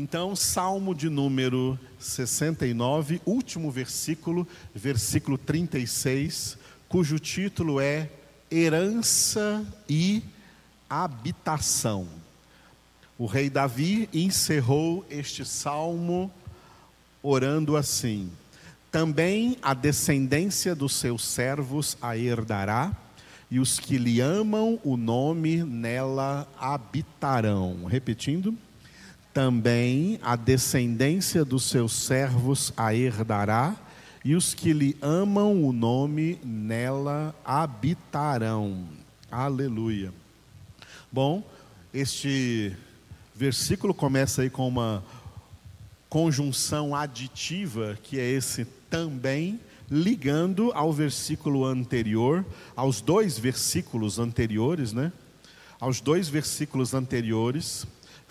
Então, Salmo de número 69, último versículo, versículo 36, cujo título é Herança e Habitação. O rei Davi encerrou este salmo orando assim: Também a descendência dos seus servos a herdará, e os que lhe amam o nome nela habitarão. Repetindo também a descendência dos seus servos a herdará, e os que lhe amam o nome nela habitarão. Aleluia. Bom, este versículo começa aí com uma conjunção aditiva, que é esse também, ligando ao versículo anterior, aos dois versículos anteriores, né? Aos dois versículos anteriores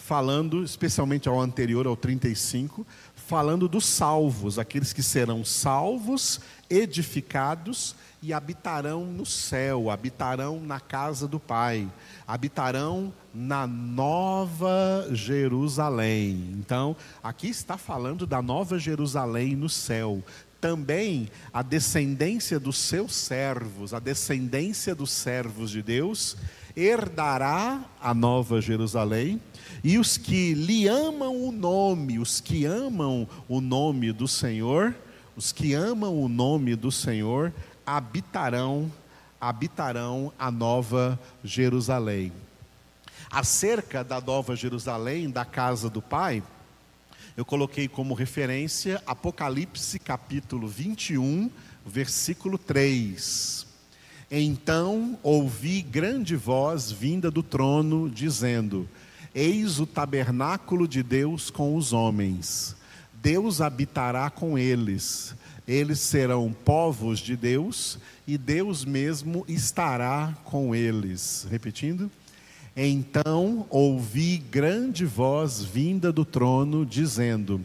falando, especialmente ao anterior, ao 35, falando dos salvos, aqueles que serão salvos, edificados e habitarão no céu, habitarão na casa do Pai, habitarão na nova Jerusalém. Então, aqui está falando da nova Jerusalém no céu. Também a descendência dos seus servos, a descendência dos servos de Deus, herdará a nova Jerusalém e os que lhe amam o nome, os que amam o nome do Senhor, os que amam o nome do Senhor, habitarão, habitarão a nova Jerusalém. Acerca da nova Jerusalém, da casa do Pai, eu coloquei como referência Apocalipse capítulo 21, versículo 3. Então ouvi grande voz vinda do trono, dizendo: Eis o tabernáculo de Deus com os homens. Deus habitará com eles. Eles serão povos de Deus e Deus mesmo estará com eles. Repetindo. Então ouvi grande voz vinda do trono, dizendo: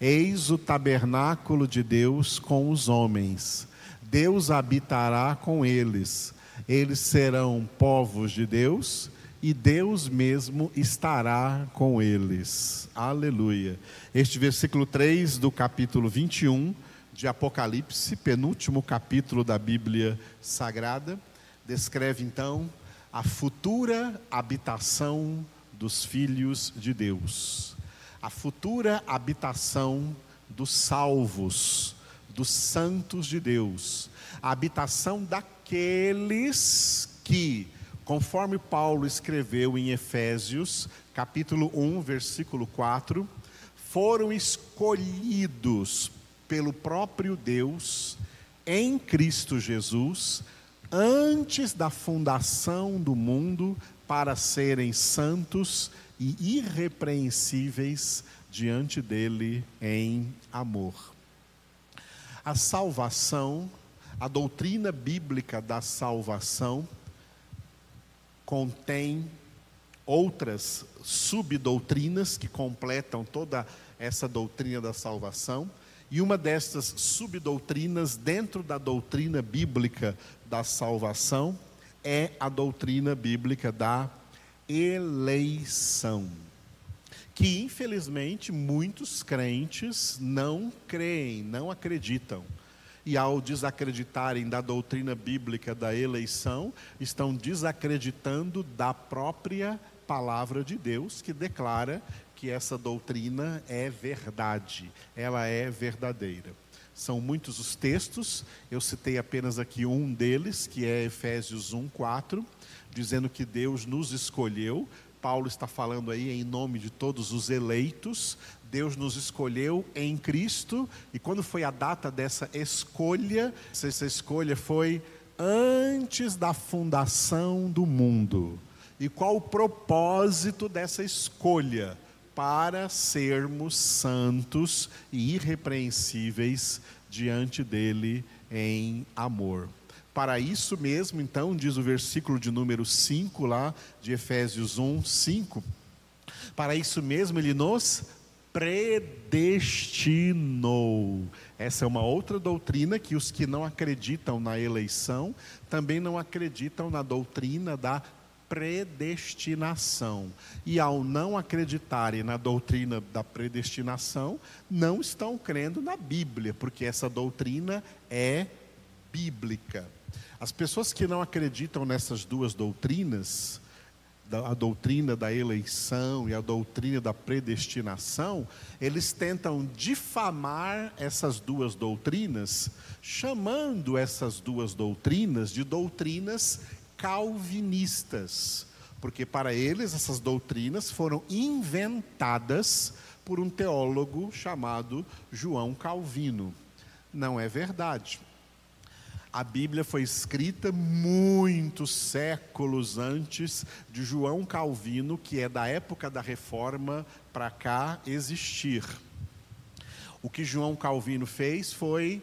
Eis o tabernáculo de Deus com os homens. Deus habitará com eles. Eles serão povos de Deus e Deus mesmo estará com eles. Aleluia. Este versículo 3 do capítulo 21 de Apocalipse, penúltimo capítulo da Bíblia Sagrada, descreve então a futura habitação dos filhos de Deus. A futura habitação dos salvos, dos santos de Deus. A habitação daqueles que Conforme Paulo escreveu em Efésios, capítulo 1, versículo 4, foram escolhidos pelo próprio Deus em Cristo Jesus antes da fundação do mundo para serem santos e irrepreensíveis diante dele em amor. A salvação, a doutrina bíblica da salvação, contém outras subdoutrinas que completam toda essa doutrina da salvação. E uma destas subdoutrinas, dentro da doutrina bíblica da salvação, é a doutrina bíblica da eleição. Que infelizmente muitos crentes não creem, não acreditam e ao desacreditarem da doutrina bíblica da eleição, estão desacreditando da própria palavra de Deus, que declara que essa doutrina é verdade, ela é verdadeira. São muitos os textos, eu citei apenas aqui um deles, que é Efésios 1:4, dizendo que Deus nos escolheu. Paulo está falando aí em nome de todos os eleitos, Deus nos escolheu em Cristo, e quando foi a data dessa escolha, essa escolha foi antes da fundação do mundo. E qual o propósito dessa escolha? Para sermos santos e irrepreensíveis diante dele em amor. Para isso mesmo, então, diz o versículo de número 5 lá de Efésios 1, 5. Para isso mesmo ele nos predestinou. Essa é uma outra doutrina que os que não acreditam na eleição também não acreditam na doutrina da predestinação. E ao não acreditarem na doutrina da predestinação, não estão crendo na Bíblia, porque essa doutrina é bíblica. As pessoas que não acreditam nessas duas doutrinas, a doutrina da eleição e a doutrina da predestinação, eles tentam difamar essas duas doutrinas, chamando essas duas doutrinas de doutrinas calvinistas, porque para eles essas doutrinas foram inventadas por um teólogo chamado João Calvino. Não é verdade. A Bíblia foi escrita muitos séculos antes de João Calvino, que é da época da reforma para cá existir. O que João Calvino fez foi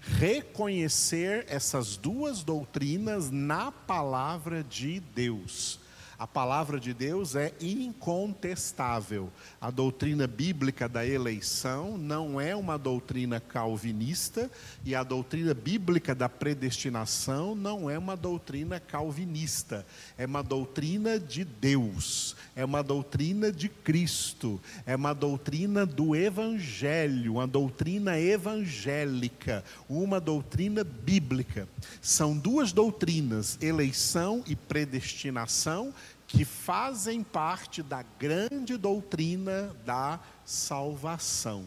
reconhecer essas duas doutrinas na palavra de Deus. A palavra de Deus é incontestável. A doutrina bíblica da eleição não é uma doutrina calvinista e a doutrina bíblica da predestinação não é uma doutrina calvinista. É uma doutrina de Deus, é uma doutrina de Cristo, é uma doutrina do evangelho, uma doutrina evangélica, uma doutrina bíblica. São duas doutrinas, eleição e predestinação que fazem parte da grande doutrina da salvação.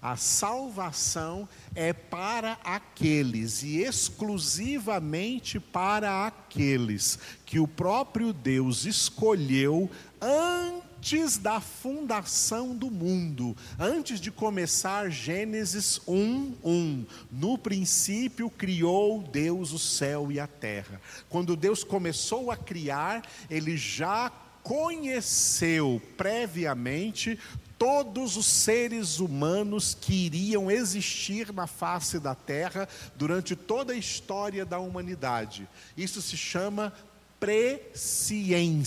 A salvação é para aqueles e exclusivamente para aqueles que o próprio Deus escolheu antes antes da fundação do mundo, antes de começar Gênesis 1, 1. No princípio criou Deus o céu e a terra. Quando Deus começou a criar, ele já conheceu previamente todos os seres humanos que iriam existir na face da terra durante toda a história da humanidade. Isso se chama presciência.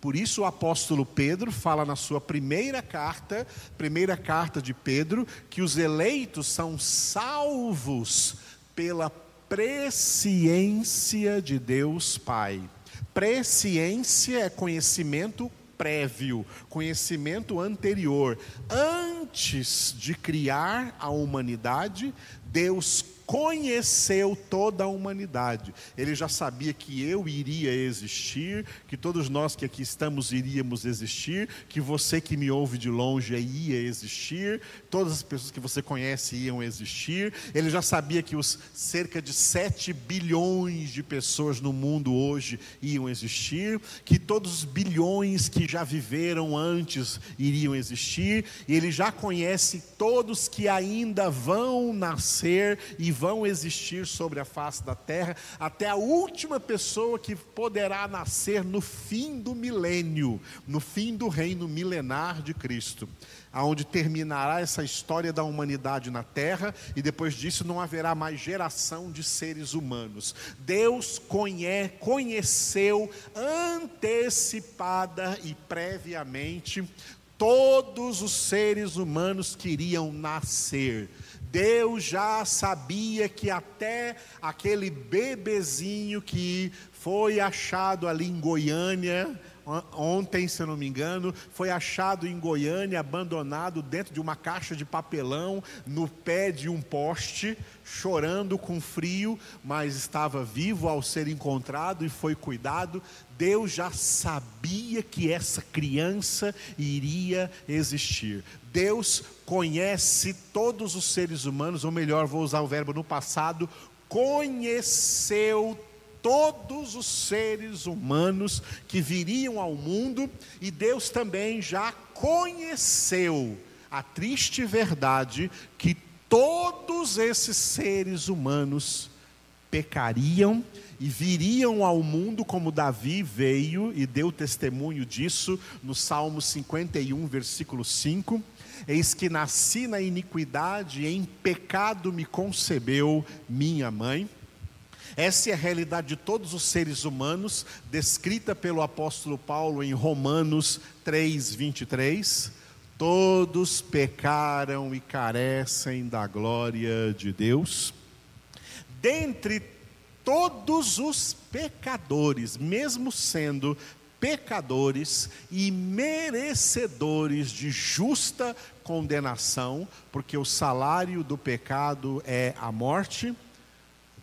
Por isso o apóstolo Pedro fala na sua primeira carta, primeira carta de Pedro, que os eleitos são salvos pela presciência de Deus Pai. Presciência é conhecimento prévio, conhecimento anterior. Antes de criar a humanidade, Deus conheceu toda a humanidade. Ele já sabia que eu iria existir, que todos nós que aqui estamos iríamos existir, que você que me ouve de longe ia existir, todas as pessoas que você conhece iam existir. Ele já sabia que os cerca de 7 bilhões de pessoas no mundo hoje iam existir, que todos os bilhões que já viveram antes iriam existir, e ele já conhece todos que ainda vão nascer e vão existir sobre a face da terra, até a última pessoa que poderá nascer no fim do milênio, no fim do reino milenar de Cristo, aonde terminará essa história da humanidade na terra e depois disso não haverá mais geração de seres humanos. Deus conhe conheceu antecipada e previamente todos os seres humanos que iriam nascer Deus já sabia que até aquele bebezinho que foi achado ali em Goiânia, ontem, se eu não me engano, foi achado em Goiânia, abandonado dentro de uma caixa de papelão, no pé de um poste, chorando com frio, mas estava vivo ao ser encontrado e foi cuidado. Deus já sabia que essa criança iria existir. Deus conhece todos os seres humanos, ou melhor, vou usar o verbo no passado, conheceu todos os seres humanos que viriam ao mundo, e Deus também já conheceu a triste verdade que todos esses seres humanos pecariam e viriam ao mundo como Davi veio e deu testemunho disso no Salmo 51, versículo 5 Eis que nasci na iniquidade, em pecado me concebeu minha mãe. Essa é a realidade de todos os seres humanos, descrita pelo apóstolo Paulo em Romanos 3, 23. Todos pecaram e carecem da glória de Deus. Dentre todos os pecadores, mesmo sendo pecadores e merecedores de justa condenação, porque o salário do pecado é a morte,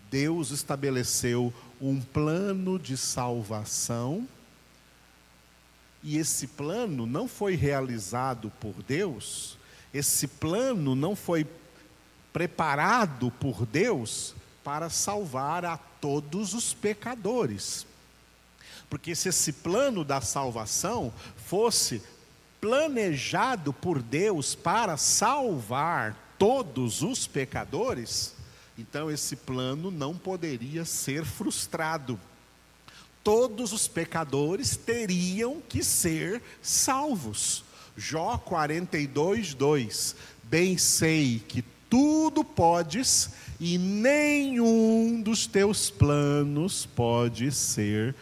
Deus estabeleceu um plano de salvação, e esse plano não foi realizado por Deus, esse plano não foi preparado por Deus para salvar a todos os pecadores. Porque se esse plano da salvação fosse planejado por Deus para salvar todos os pecadores, então esse plano não poderia ser frustrado. Todos os pecadores teriam que ser salvos. Jó 42, 2: Bem sei que tudo podes e nenhum dos teus planos pode ser.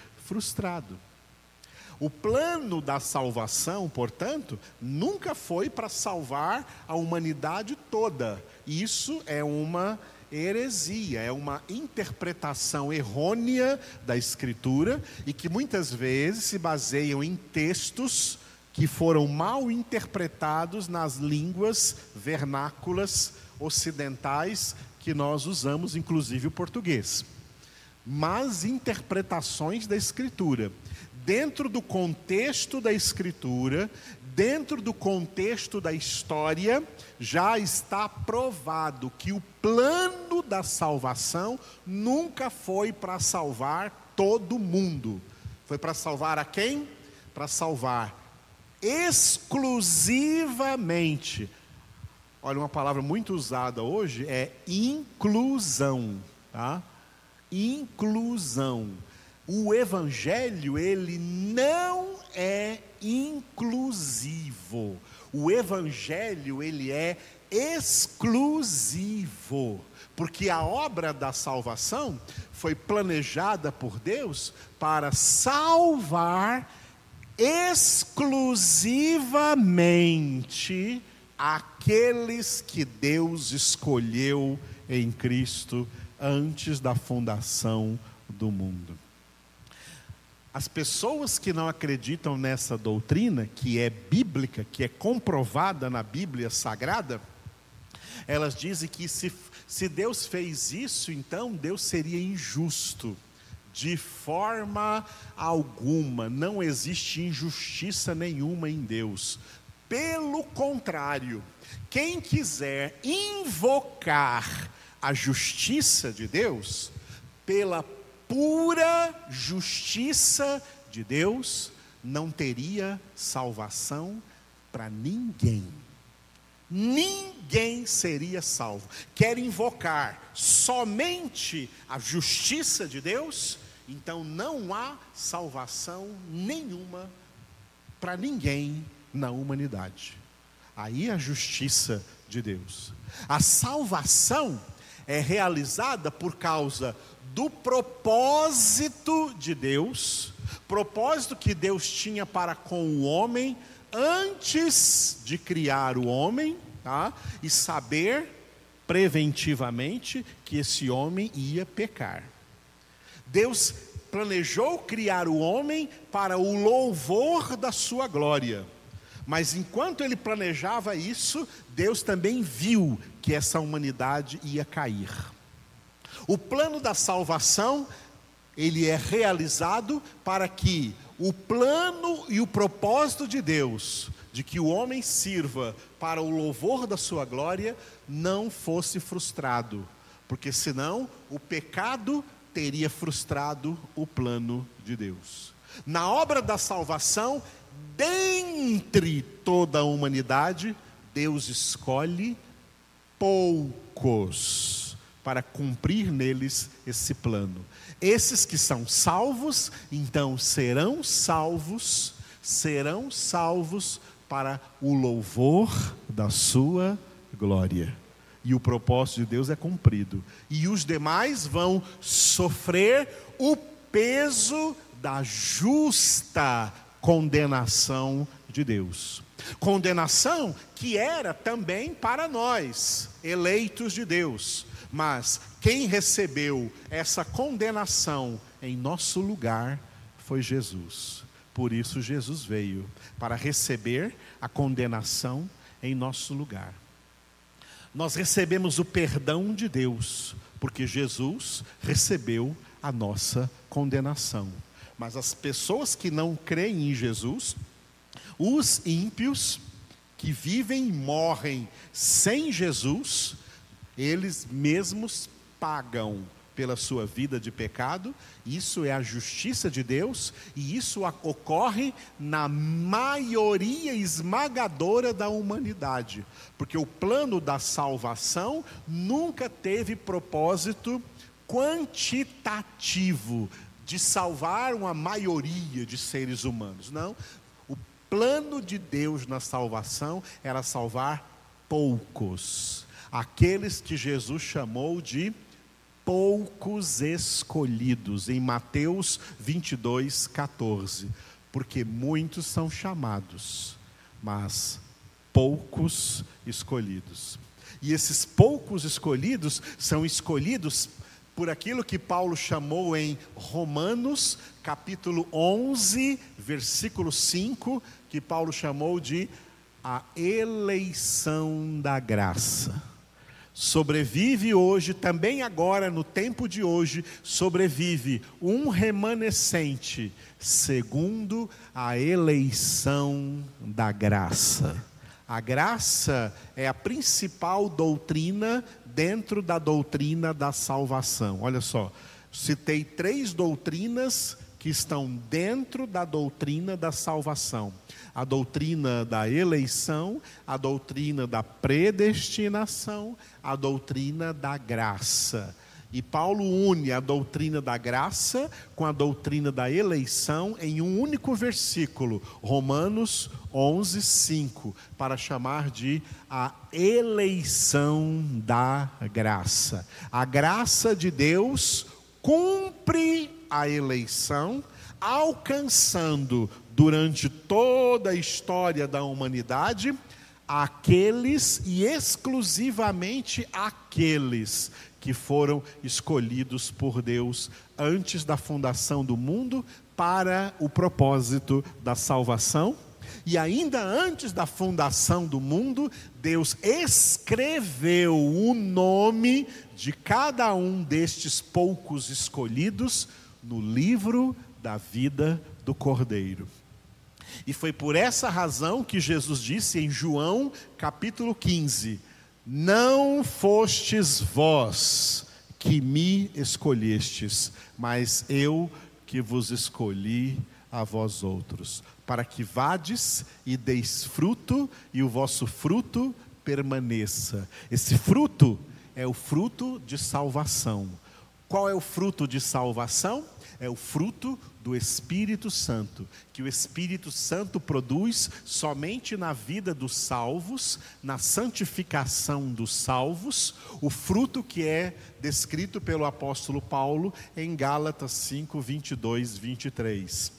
O plano da salvação, portanto, nunca foi para salvar a humanidade toda. Isso é uma heresia, é uma interpretação errônea da Escritura e que muitas vezes se baseiam em textos que foram mal interpretados nas línguas vernáculas ocidentais que nós usamos, inclusive o português mas interpretações da Escritura. Dentro do contexto da Escritura, dentro do contexto da história, já está provado que o plano da salvação nunca foi para salvar todo mundo. Foi para salvar a quem? Para salvar exclusivamente. Olha, uma palavra muito usada hoje é inclusão, tá? Inclusão. O evangelho, ele não é inclusivo. O evangelho, ele é exclusivo, porque a obra da salvação foi planejada por Deus para salvar exclusivamente aqueles que Deus escolheu em Cristo antes da fundação do mundo. As pessoas que não acreditam nessa doutrina, que é bíblica, que é comprovada na Bíblia Sagrada, elas dizem que se, se Deus fez isso, então Deus seria injusto. De forma alguma, não existe injustiça nenhuma em Deus. Pelo contrário, quem quiser invocar a justiça de Deus, pela pura justiça de Deus, não teria salvação para ninguém. Ninguém seria salvo. Quer invocar somente a justiça de Deus? Então não há salvação nenhuma para ninguém na humanidade. Aí a justiça de Deus. A salvação é realizada por causa do propósito de Deus, propósito que Deus tinha para com o homem antes de criar o homem, tá? E saber preventivamente que esse homem ia pecar. Deus planejou criar o homem para o louvor da sua glória. Mas enquanto ele planejava isso, Deus também viu que essa humanidade ia cair. O plano da salvação, ele é realizado para que o plano e o propósito de Deus, de que o homem sirva para o louvor da sua glória, não fosse frustrado, porque senão o pecado teria frustrado o plano de Deus. Na obra da salvação, dentre toda a humanidade, Deus escolhe poucos para cumprir neles esse plano. Esses que são salvos, então serão salvos, serão salvos para o louvor da sua glória. E o propósito de Deus é cumprido. E os demais vão sofrer o peso da justa condenação de Deus. Condenação que era também para nós, eleitos de Deus, mas quem recebeu essa condenação em nosso lugar foi Jesus. Por isso, Jesus veio para receber a condenação em nosso lugar. Nós recebemos o perdão de Deus, porque Jesus recebeu a nossa condenação. Mas as pessoas que não creem em Jesus, os ímpios que vivem e morrem sem Jesus, eles mesmos pagam pela sua vida de pecado, isso é a justiça de Deus, e isso ocorre na maioria esmagadora da humanidade, porque o plano da salvação nunca teve propósito quantitativo de salvar uma maioria de seres humanos. Não. O plano de Deus na salvação era salvar poucos, aqueles que Jesus chamou de poucos escolhidos, em Mateus 22, 14. Porque muitos são chamados, mas poucos escolhidos. E esses poucos escolhidos são escolhidos por aquilo que Paulo chamou em Romanos, capítulo 11, versículo 5, que Paulo chamou de a eleição da graça sobrevive hoje, também agora, no tempo de hoje, sobrevive um remanescente, segundo a eleição da graça. A graça é a principal doutrina dentro da doutrina da salvação. Olha só, citei três doutrinas que estão dentro da doutrina da salvação: a doutrina da eleição, a doutrina da predestinação, a doutrina da graça. E Paulo une a doutrina da graça com a doutrina da eleição em um único versículo, Romanos 11, 5, para chamar de a eleição da graça. A graça de Deus cumpre a eleição, alcançando durante toda a história da humanidade aqueles e exclusivamente aqueles que foram escolhidos por Deus antes da fundação do mundo para o propósito da salvação. E ainda antes da fundação do mundo, Deus escreveu o nome de cada um destes poucos escolhidos no livro da vida do Cordeiro. E foi por essa razão que Jesus disse em João capítulo 15: Não fostes vós que me escolhestes, mas eu que vos escolhi a vós outros, para que vades e deis fruto e o vosso fruto permaneça. Esse fruto é o fruto de salvação. Qual é o fruto de salvação? É o fruto do Espírito Santo, que o Espírito Santo produz somente na vida dos salvos, na santificação dos salvos, o fruto que é descrito pelo apóstolo Paulo em Gálatas 5, 22, 23.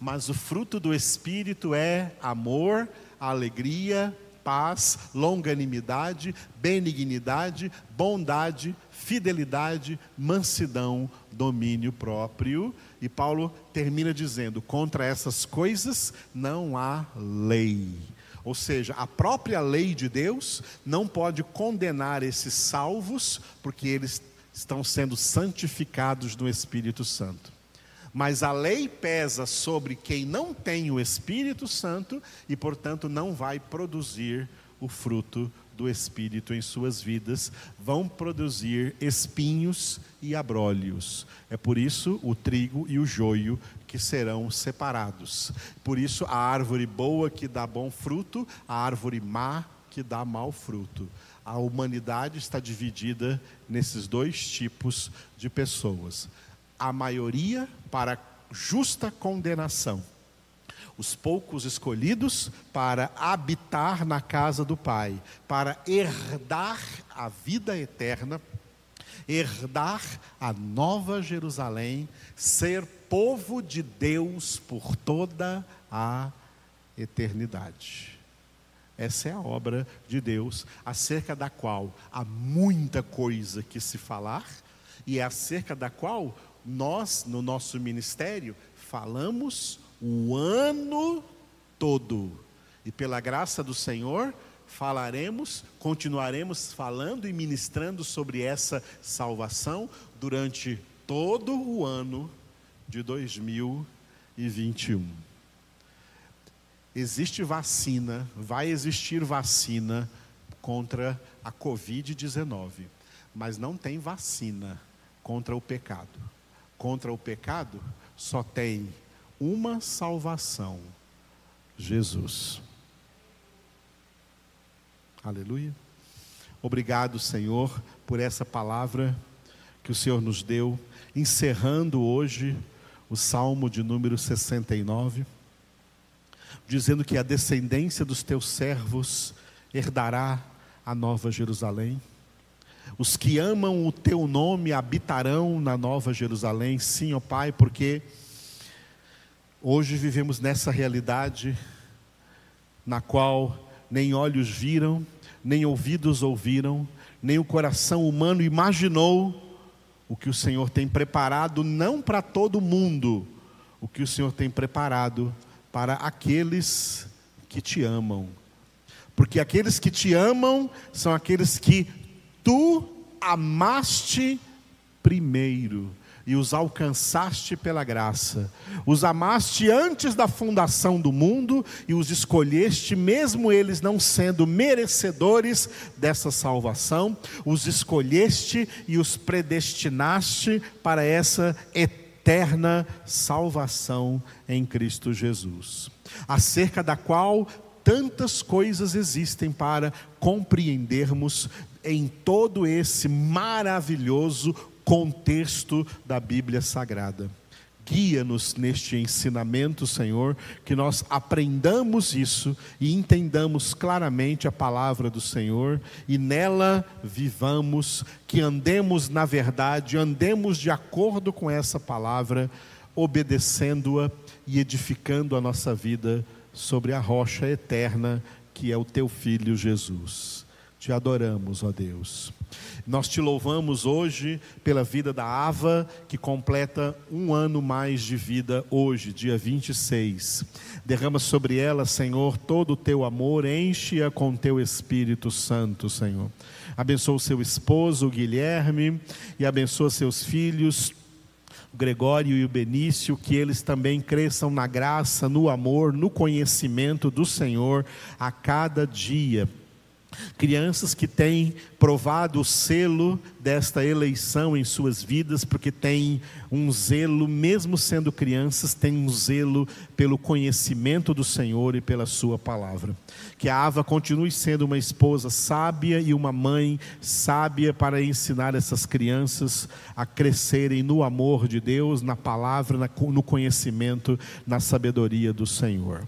Mas o fruto do Espírito é amor, alegria, paz, longanimidade, benignidade, bondade, fidelidade, mansidão, domínio próprio. E Paulo termina dizendo: contra essas coisas não há lei. Ou seja, a própria lei de Deus não pode condenar esses salvos, porque eles estão sendo santificados no Espírito Santo. Mas a lei pesa sobre quem não tem o Espírito Santo e, portanto, não vai produzir o fruto do Espírito em suas vidas, vão produzir espinhos e abrolhos. É por isso o trigo e o joio que serão separados. Por isso a árvore boa que dá bom fruto, a árvore má que dá mau fruto. A humanidade está dividida nesses dois tipos de pessoas. A maioria para justa condenação os poucos escolhidos para habitar na casa do Pai, para herdar a vida eterna, herdar a nova Jerusalém, ser povo de Deus por toda a eternidade. Essa é a obra de Deus, acerca da qual há muita coisa que se falar, e é acerca da qual nós, no nosso ministério, falamos o ano todo. E pela graça do Senhor, falaremos, continuaremos falando e ministrando sobre essa salvação durante todo o ano de 2021 existe vacina, vai existir vacina contra a Covid-19, mas não tem vacina contra o pecado. Contra o pecado só tem uma salvação: Jesus. Aleluia. Obrigado, Senhor, por essa palavra que o Senhor nos deu, encerrando hoje o Salmo de número 69 dizendo que a descendência dos teus servos herdará a nova Jerusalém. Os que amam o teu nome habitarão na nova Jerusalém, sim, ó Pai, porque hoje vivemos nessa realidade na qual nem olhos viram, nem ouvidos ouviram, nem o coração humano imaginou o que o Senhor tem preparado, não para todo mundo, o que o Senhor tem preparado para aqueles que te amam. Porque aqueles que te amam são aqueles que tu amaste primeiro e os alcançaste pela graça. Os amaste antes da fundação do mundo e os escolheste, mesmo eles não sendo merecedores dessa salvação, os escolheste e os predestinaste para essa eterna salvação em Cristo Jesus, acerca da qual tantas coisas existem para compreendermos em todo esse maravilhoso contexto da Bíblia Sagrada. Guia-nos neste ensinamento, Senhor, que nós aprendamos isso e entendamos claramente a palavra do Senhor e nela vivamos, que andemos na verdade, andemos de acordo com essa palavra, obedecendo-a e edificando a nossa vida sobre a rocha eterna que é o teu filho Jesus. Te adoramos, ó Deus. Nós te louvamos hoje pela vida da Ava, que completa um ano mais de vida hoje, dia 26. Derrama sobre ela, Senhor, todo o teu amor, enche-a com teu Espírito Santo, Senhor. Abençoa o seu esposo, Guilherme, e abençoa seus filhos, Gregório e o Benício, que eles também cresçam na graça, no amor, no conhecimento do Senhor a cada dia Crianças que têm provado o selo desta eleição em suas vidas, porque têm um zelo, mesmo sendo crianças, têm um zelo pelo conhecimento do Senhor e pela Sua palavra. Que a Ava continue sendo uma esposa sábia e uma mãe sábia para ensinar essas crianças a crescerem no amor de Deus, na palavra, no conhecimento, na sabedoria do Senhor.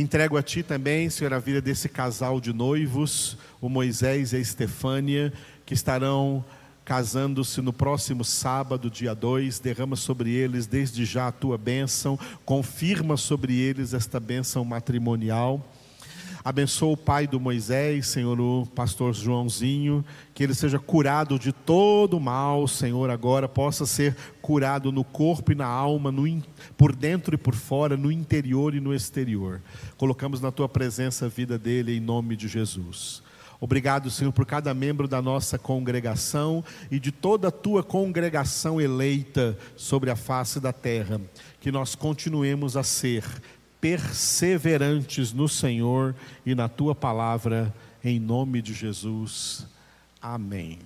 Entrego a Ti também, Senhor, a vida desse casal de noivos, o Moisés e a Estefânia, que estarão casando-se no próximo sábado, dia 2, derrama sobre eles desde já a tua bênção, confirma sobre eles esta bênção matrimonial. Abençoa o pai do Moisés, Senhor, o pastor Joãozinho, que ele seja curado de todo mal, Senhor, agora possa ser curado no corpo e na alma, no, por dentro e por fora, no interior e no exterior. Colocamos na tua presença a vida dele em nome de Jesus. Obrigado, Senhor, por cada membro da nossa congregação e de toda a tua congregação eleita sobre a face da terra. Que nós continuemos a ser perseverantes no Senhor e na tua palavra, em nome de Jesus. Amém.